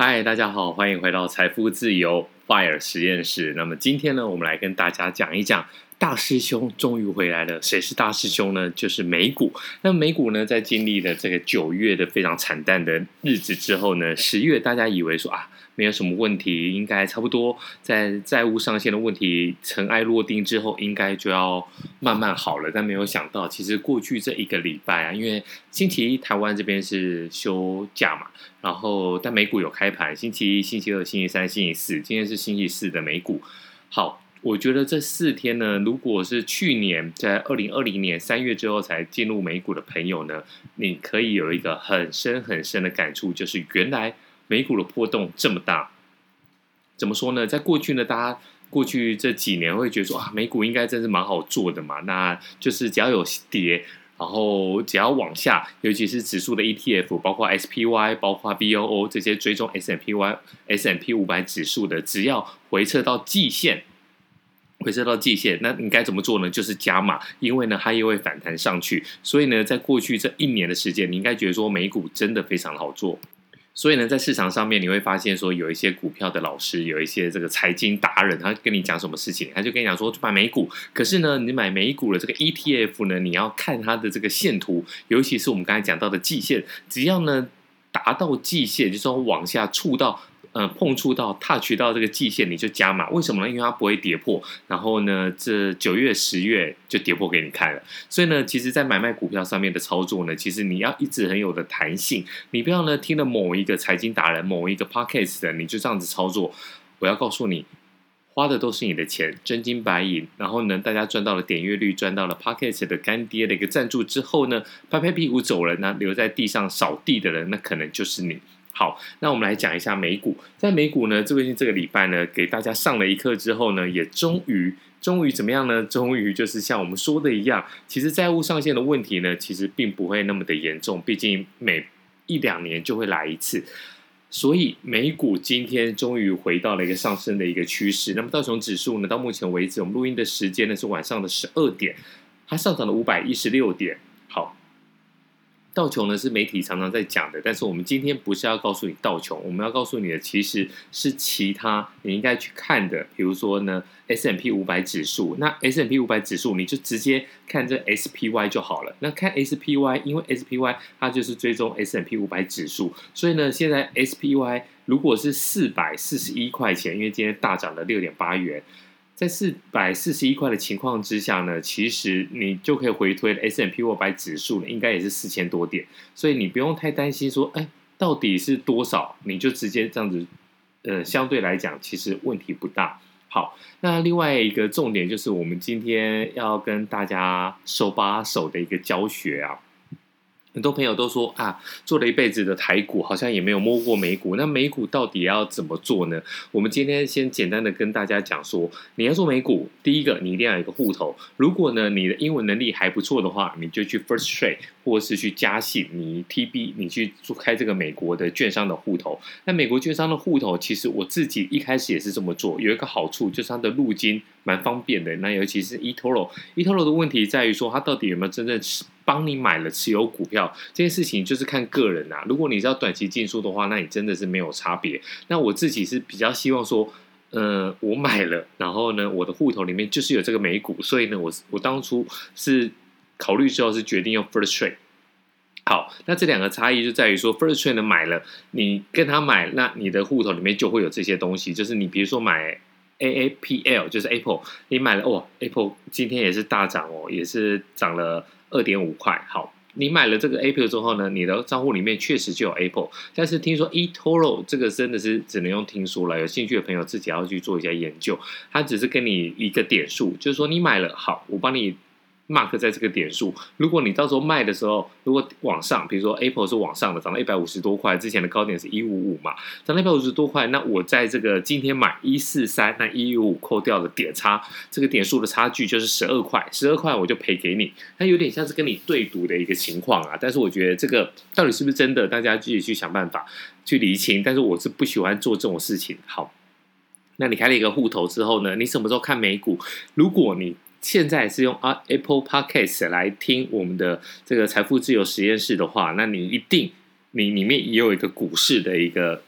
嗨，大家好，欢迎回到财富自由。Fire 实验室。那么今天呢，我们来跟大家讲一讲。大师兄终于回来了，谁是大师兄呢？就是美股。那美股呢，在经历了这个九月的非常惨淡的日子之后呢，十月大家以为说啊，没有什么问题，应该差不多在债务上限的问题尘埃落定之后，应该就要慢慢好了。但没有想到，其实过去这一个礼拜啊，因为星期一台湾这边是休假嘛，然后但美股有开盘，星期一、星期二、星期三、星期四，今天是星期四的美股，好。我觉得这四天呢，如果是去年在二零二零年三月之后才进入美股的朋友呢，你可以有一个很深很深的感触，就是原来美股的波动这么大。怎么说呢？在过去呢，大家过去这几年会觉得说啊，美股应该真是蛮好做的嘛，那就是只要有跌，然后只要往下，尤其是指数的 ETF，包括 SPY，包括 VOO 这些追踪 S&P Y S&P 五百指数的，只要回撤到季线。回撤到季线，那你该怎么做呢？就是加码，因为呢，它又会反弹上去。所以呢，在过去这一年的时间，你应该觉得说美股真的非常好做。所以呢，在市场上面，你会发现说有一些股票的老师，有一些这个财经达人，他跟你讲什么事情，他就跟你讲说买美股。可是呢，你买美股的这个 ETF 呢，你要看它的这个线图，尤其是我们刚才讲到的季线，只要呢达到季线，就是说往下触到。嗯，碰触到、touch 到这个季线，你就加码。为什么呢？因为它不会跌破。然后呢，这九月、十月就跌破给你看了。所以呢，其实，在买卖股票上面的操作呢，其实你要一直很有的弹性。你不要呢听了某一个财经达人、某一个 podcast 的，你就这样子操作。我要告诉你，花的都是你的钱，真金白银。然后呢，大家赚到了点阅率，赚到了 podcast 的干爹的一个赞助之后呢，拍拍屁股走人呢，留在地上扫地的人，那可能就是你。好，那我们来讲一下美股。在美股呢，最近这个礼拜呢，给大家上了一课之后呢，也终于，终于怎么样呢？终于就是像我们说的一样，其实债务上限的问题呢，其实并不会那么的严重。毕竟每一两年就会来一次，所以美股今天终于回到了一个上升的一个趋势。那么道琼指数呢，到目前为止，我们录音的时间呢是晚上的十二点，它上涨了五百一十六点。好。道琼呢是媒体常常在讲的，但是我们今天不是要告诉你道琼，我们要告诉你的其实是其他你应该去看的，比如说呢 S&P 五百指数，那 S&P 五百指数你就直接看这 SPY 就好了。那看 SPY，因为 SPY 它就是追踪 S&P 五百指数，所以呢现在 SPY 如果是四百四十一块钱，因为今天大涨了六点八元。在四百四十一块的情况之下呢，其实你就可以回推 S&P 五百指数呢，应该也是四千多点，所以你不用太担心说，哎，到底是多少？你就直接这样子，呃，相对来讲，其实问题不大。好，那另外一个重点就是，我们今天要跟大家手把手的一个教学啊。很多朋友都说啊，做了一辈子的台股，好像也没有摸过美股。那美股到底要怎么做呢？我们今天先简单的跟大家讲说，你要做美股，第一个你一定要有一个户头。如果呢你的英文能力还不错的话，你就去 First Trade 或是去加信，你 TB 你去做开这个美国的券商的户头。那美国券商的户头，其实我自己一开始也是这么做，有一个好处就是它的入金蛮方便的。那尤其是 eToro，eToro 的问题在于说它到底有没有真正持帮你买了持有股票这件事情，就是看个人啊。如果你是要短期进出的话，那你真的是没有差别。那我自己是比较希望说，呃，我买了，然后呢，我的户头里面就是有这个美股，所以呢，我我当初是考虑之后是决定用 First Trade。好，那这两个差异就在于说，First Trade 呢买了，你跟他买，那你的户头里面就会有这些东西，就是你比如说买 AAPL，就是 Apple，你买了哦，Apple 今天也是大涨哦，也是涨了。二点五块，好，你买了这个 Apple 之后呢，你的账户里面确实就有 Apple，但是听说 eToro 这个真的是只能用听说了，有兴趣的朋友自己要去做一下研究，它只是给你一个点数，就是说你买了，好，我帮你。Mark 在这个点数，如果你到时候卖的时候，如果往上，比如说 Apple 是往上的，涨到一百五十多块，之前的高点是一五五嘛，涨到一百五十多块，那我在这个今天买一四三，那一五五扣掉的点差，这个点数的差距就是十二块，十二块我就赔给你，它有点像是跟你对赌的一个情况啊。但是我觉得这个到底是不是真的，大家自己去想办法去厘清。但是我是不喜欢做这种事情。好，那你开了一个户头之后呢，你什么时候看美股？如果你现在是用啊 Apple Podcast 来听我们的这个财富自由实验室的话，那你一定你里面也有一个股市的一个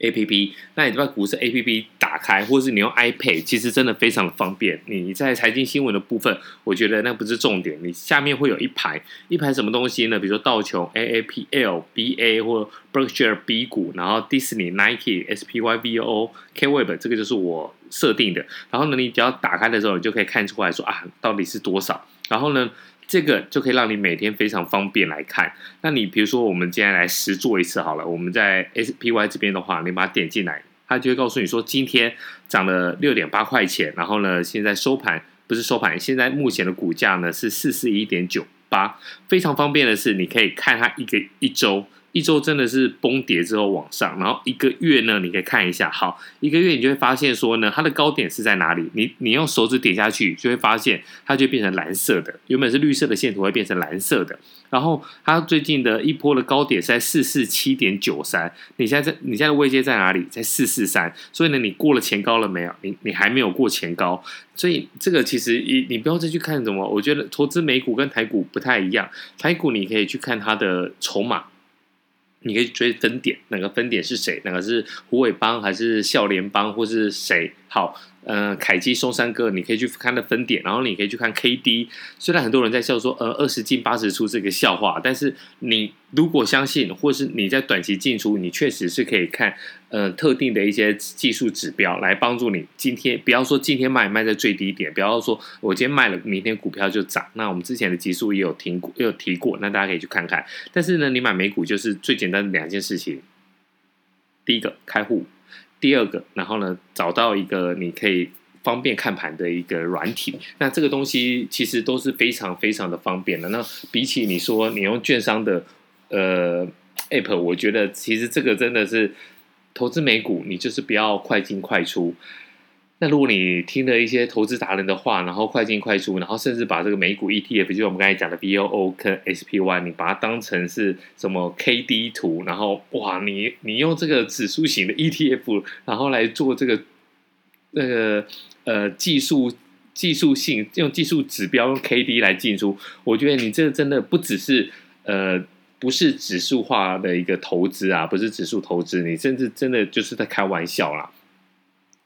A P P，那你把股市 A P P 打开，或是你用 iPad，其实真的非常的方便。你在财经新闻的部分，我觉得那不是重点。你下面会有一排一排什么东西呢？比如说道琼 A A P L B A 或 Berkshire B 股，然后 Disney Nike S P Y V O K Web，这个就是我设定的。然后呢，你只要打开的时候，你就可以看出来说啊，到底是多少。然后呢，这个就可以让你每天非常方便来看。那你比如说，我们今天来实做一次好了。我们在 SPY 这边的话，你把它点进来，它就会告诉你说，今天涨了六点八块钱。然后呢，现在收盘不是收盘，现在目前的股价呢是四四一点九八。非常方便的是，你可以看它一个一周。一周真的是崩跌之后往上，然后一个月呢，你可以看一下，好，一个月你就会发现说呢，它的高点是在哪里？你你用手指点下去，就会发现它就变成蓝色的，原本是绿色的线图会变成蓝色的。然后它最近的一波的高点是在四四七点九三，你现在在你现在的位阶在哪里？在四四三，所以呢，你过了前高了没有？你你还没有过前高，所以这个其实你你不要再去看什么，我觉得投资美股跟台股不太一样，台股你可以去看它的筹码。你可以追分点，哪个分点是谁？哪个是虎尾帮还是笑脸帮，或是谁？好。呃，凯基松山哥，你可以去看的分点，然后你可以去看 K D。虽然很多人在笑说，呃，二十进八十出这个笑话，但是你如果相信，或是你在短期进出，你确实是可以看呃特定的一些技术指标来帮助你。今天不要说今天卖卖在最低点，不要说我今天卖了，明天股票就涨。那我们之前的集数也有听过，也有提过，那大家可以去看看。但是呢，你买美股就是最简单的两件事情，第一个开户。第二个，然后呢，找到一个你可以方便看盘的一个软体，那这个东西其实都是非常非常的方便的。那比起你说你用券商的呃 app，我觉得其实这个真的是投资美股，你就是不要快进快出。那如果你听了一些投资达人的话，然后快进快出，然后甚至把这个美股 ETF，就是我们刚才讲的 BOO 跟 SPY，你把它当成是什么 KD 图，然后哇，你你用这个指数型的 ETF，然后来做这个那个呃技术技术性用技术指标用 KD 来进出，我觉得你这个真的不只是呃不是指数化的一个投资啊，不是指数投资，你甚至真的就是在开玩笑啦。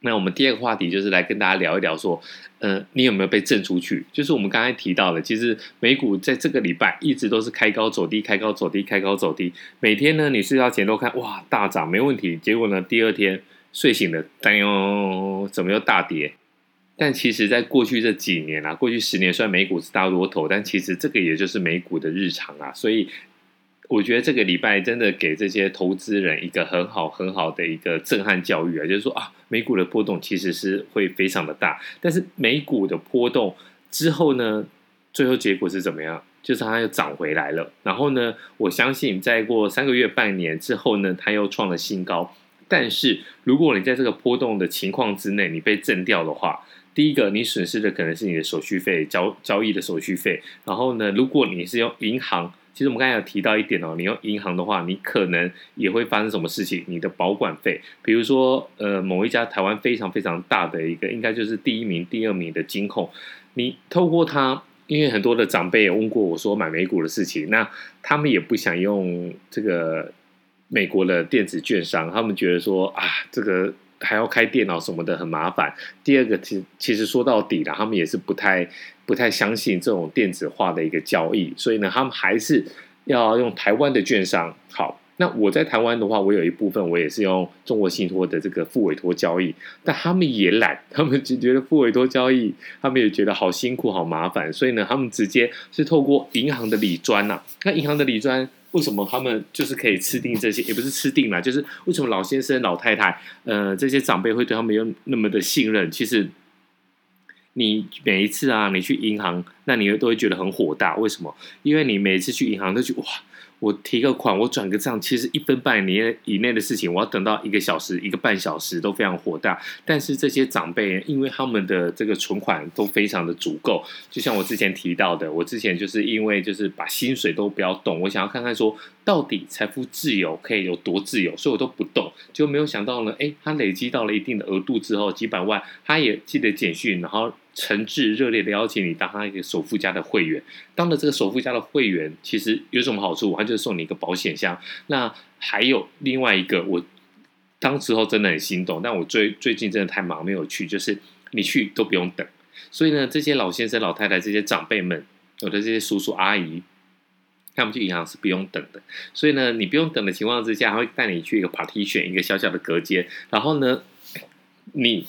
那我们第二个话题就是来跟大家聊一聊，说，呃，你有没有被震出去？就是我们刚才提到的，其实美股在这个礼拜一直都是开高走低，开高走低，开高走低。每天呢，你睡觉前都看，哇，大涨没问题。结果呢，第二天睡醒了，哎呦，怎么又大跌？但其实，在过去这几年啊，过去十年，虽然美股是大多头，但其实这个也就是美股的日常啊，所以。我觉得这个礼拜真的给这些投资人一个很好很好的一个震撼教育啊，就是说啊，美股的波动其实是会非常的大，但是美股的波动之后呢，最后结果是怎么样？就是它又涨回来了。然后呢，我相信再过三个月、半年之后呢，它又创了新高。但是如果你在这个波动的情况之内，你被震掉的话，第一个你损失的可能是你的手续费、交交易的手续费。然后呢，如果你是用银行。其实我们刚才有提到一点哦，你用银行的话，你可能也会发生什么事情？你的保管费，比如说呃，某一家台湾非常非常大的一个，应该就是第一名、第二名的金控，你透过它，因为很多的长辈也问过我说买美股的事情，那他们也不想用这个美国的电子券商，他们觉得说啊，这个。还要开电脑什么的很麻烦。第二个，其其实说到底了，他们也是不太不太相信这种电子化的一个交易，所以呢，他们还是要用台湾的券商。好，那我在台湾的话，我有一部分我也是用中国信托的这个复委托交易，但他们也懒，他们只觉得复委托交易，他们也觉得好辛苦、好麻烦，所以呢，他们直接是透过银行的理专呐。那银行的理专。为什么他们就是可以吃定这些？也不是吃定啦，就是为什么老先生、老太太，呃，这些长辈会对他们有那么的信任？其实，你每一次啊，你去银行，那你都会觉得很火大。为什么？因为你每一次去银行都觉得哇。我提个款，我转个账，其实一分半年以内的事情，我要等到一个小时、一个半小时都非常火大。但是这些长辈，因为他们的这个存款都非常的足够，就像我之前提到的，我之前就是因为就是把薪水都不要动，我想要看看说到底财富自由可以有多自由，所以我都不动，就没有想到呢，诶，他累积到了一定的额度之后，几百万，他也记得简讯，然后。诚挚热烈的邀请你当他一个首富家的会员。当了这个首富家的会员，其实有什么好处？他就是送你一个保险箱。那还有另外一个，我当时候真的很心动，但我最最近真的太忙没有去，就是你去都不用等。所以呢，这些老先生、老太太、这些长辈们，有的这些叔叔阿姨，他们去银行是不用等的。所以呢，你不用等的情况之下，他会带你去一个 partition，一个小小的隔间，然后呢，你。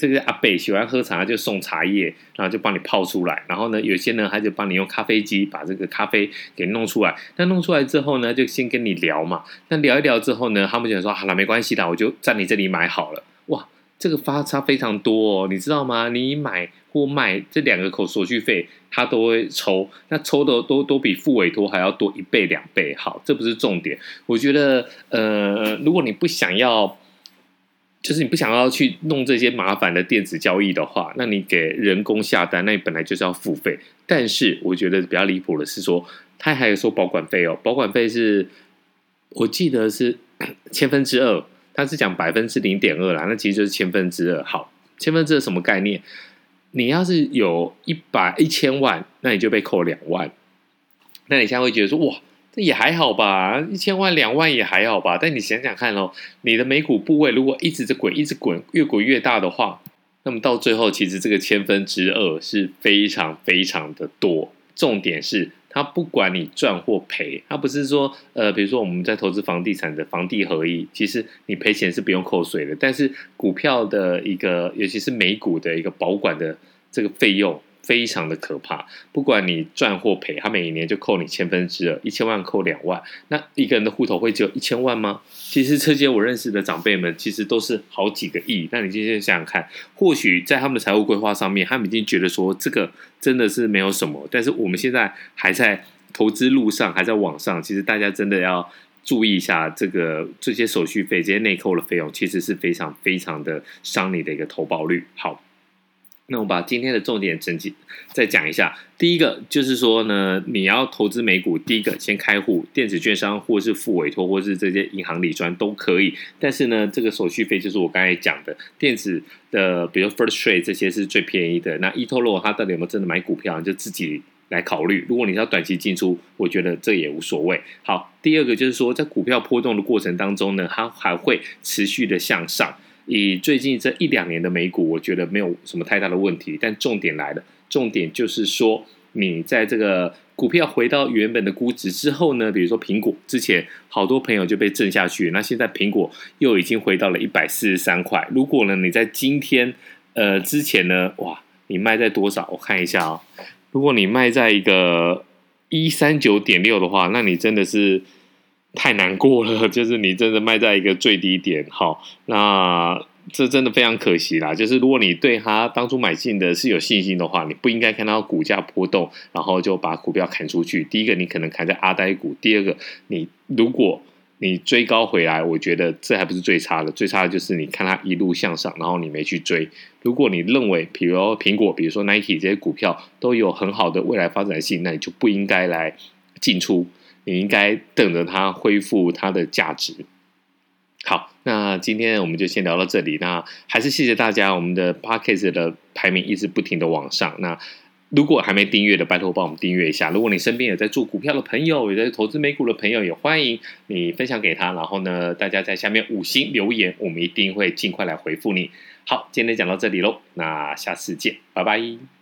这个阿伯喜欢喝茶，就送茶叶，然后就帮你泡出来。然后呢，有些呢，他就帮你用咖啡机把这个咖啡给弄出来。那弄出来之后呢，就先跟你聊嘛。那聊一聊之后呢，他们就说好了，没关系的，我就在你这里买好了。哇，这个发差非常多哦，你知道吗？你买或卖这两个口手续费，他都会抽。那抽的都都比付委托还要多一倍两倍。好，这不是重点。我觉得，呃，如果你不想要。就是你不想要去弄这些麻烦的电子交易的话，那你给人工下单，那你本来就是要付费。但是我觉得比较离谱的是说，他还有收保管费哦，保管费是，我记得是 千分之二，他是讲百分之零点二啦，那其实就是千分之二。好，千分之二什么概念？你要是有一百一千万，那你就被扣两万。那你现在会觉得说，哇。这也还好吧，一千万两万也还好吧。但你想想看哦，你的美股部位如果一直在滚，一直滚，越滚越大的话，那么到最后，其实这个千分之二是非常非常的多。重点是，它不管你赚或赔，它不是说，呃，比如说我们在投资房地产的房地合一，其实你赔钱是不用扣税的。但是股票的一个，尤其是美股的一个保管的这个费用。非常的可怕，不管你赚或赔，他每一年就扣你千分之二，一千万扣两万，那一个人的户头会只有一千万吗？其实这些我认识的长辈们，其实都是好几个亿。那你今天想想看，或许在他们的财务规划上面，他们已经觉得说这个真的是没有什么，但是我们现在还在投资路上，还在网上，其实大家真的要注意一下这个这些手续费、这些内扣的费用，其实是非常非常的伤你的一个投保率。好。那我把今天的重点整体再讲一下。第一个就是说呢，你要投资美股，第一个先开户，电子券商或是付委托，或是这些银行理专都可以。但是呢，这个手续费就是我刚才讲的，电子的，比如 First Trade 这些是最便宜的。那 eToro 它到底有没有真的买股票，你就自己来考虑。如果你要短期进出，我觉得这也无所谓。好，第二个就是说，在股票波动的过程当中呢，它还会持续的向上。以最近这一两年的美股，我觉得没有什么太大的问题。但重点来了，重点就是说，你在这个股票回到原本的估值之后呢，比如说苹果，之前好多朋友就被震下去，那现在苹果又已经回到了一百四十三块。如果呢，你在今天呃之前呢，哇，你卖在多少？我看一下啊、哦，如果你卖在一个一三九点六的话，那你真的是。太难过了，就是你真的卖在一个最低点，好，那这真的非常可惜啦。就是如果你对他当初买进的是有信心的话，你不应该看到股价波动，然后就把股票砍出去。第一个，你可能砍在阿呆股；第二个，你如果你追高回来，我觉得这还不是最差的，最差的就是你看它一路向上，然后你没去追。如果你认为，比如苹果，比如说 Nike 这些股票都有很好的未来发展性，那你就不应该来进出。你应该等着它恢复它的价值。好，那今天我们就先聊到这里。那还是谢谢大家，我们的 Podcast 的排名一直不停的往上。那如果还没订阅的，拜托帮我们订阅一下。如果你身边有在做股票的朋友，有在投资美股的朋友，也欢迎你分享给他。然后呢，大家在下面五星留言，我们一定会尽快来回复你。好，今天讲到这里喽，那下次见，拜拜。